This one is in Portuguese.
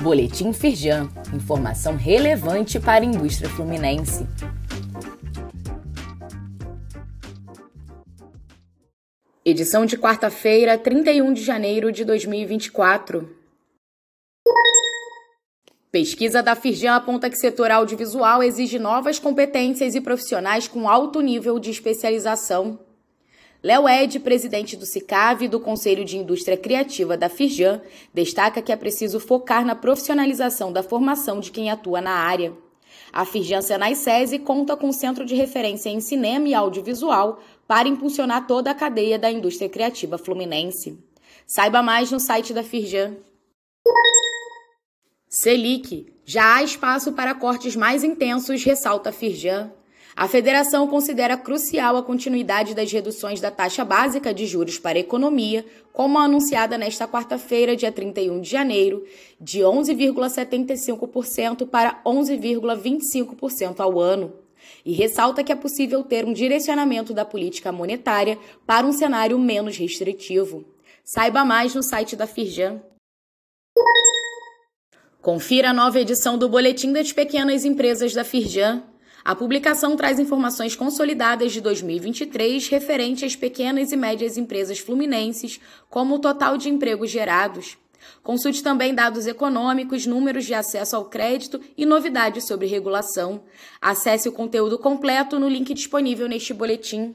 Boletim Firjan. Informação relevante para a indústria fluminense. Edição de quarta-feira, 31 de janeiro de 2024. Pesquisa da Firjan aponta que setor audiovisual exige novas competências e profissionais com alto nível de especialização. Léo Ed, presidente do CICAV e do Conselho de Indústria Criativa da Firjan, destaca que é preciso focar na profissionalização da formação de quem atua na área. A Firjan Senai SESI conta com um centro de referência em cinema e audiovisual para impulsionar toda a cadeia da indústria criativa fluminense. Saiba mais no site da Firjan. Selic. Já há espaço para cortes mais intensos, ressalta a Firjan. A federação considera crucial a continuidade das reduções da taxa básica de juros para a economia, como anunciada nesta quarta-feira, dia 31 de janeiro, de 11,75% para 11,25% ao ano. E ressalta que é possível ter um direcionamento da política monetária para um cenário menos restritivo. Saiba mais no site da Firjan. Confira a nova edição do Boletim das Pequenas Empresas da Firjan. A publicação traz informações consolidadas de 2023 referente às pequenas e médias empresas fluminenses, como o total de empregos gerados. Consulte também dados econômicos, números de acesso ao crédito e novidades sobre regulação. Acesse o conteúdo completo no link disponível neste boletim.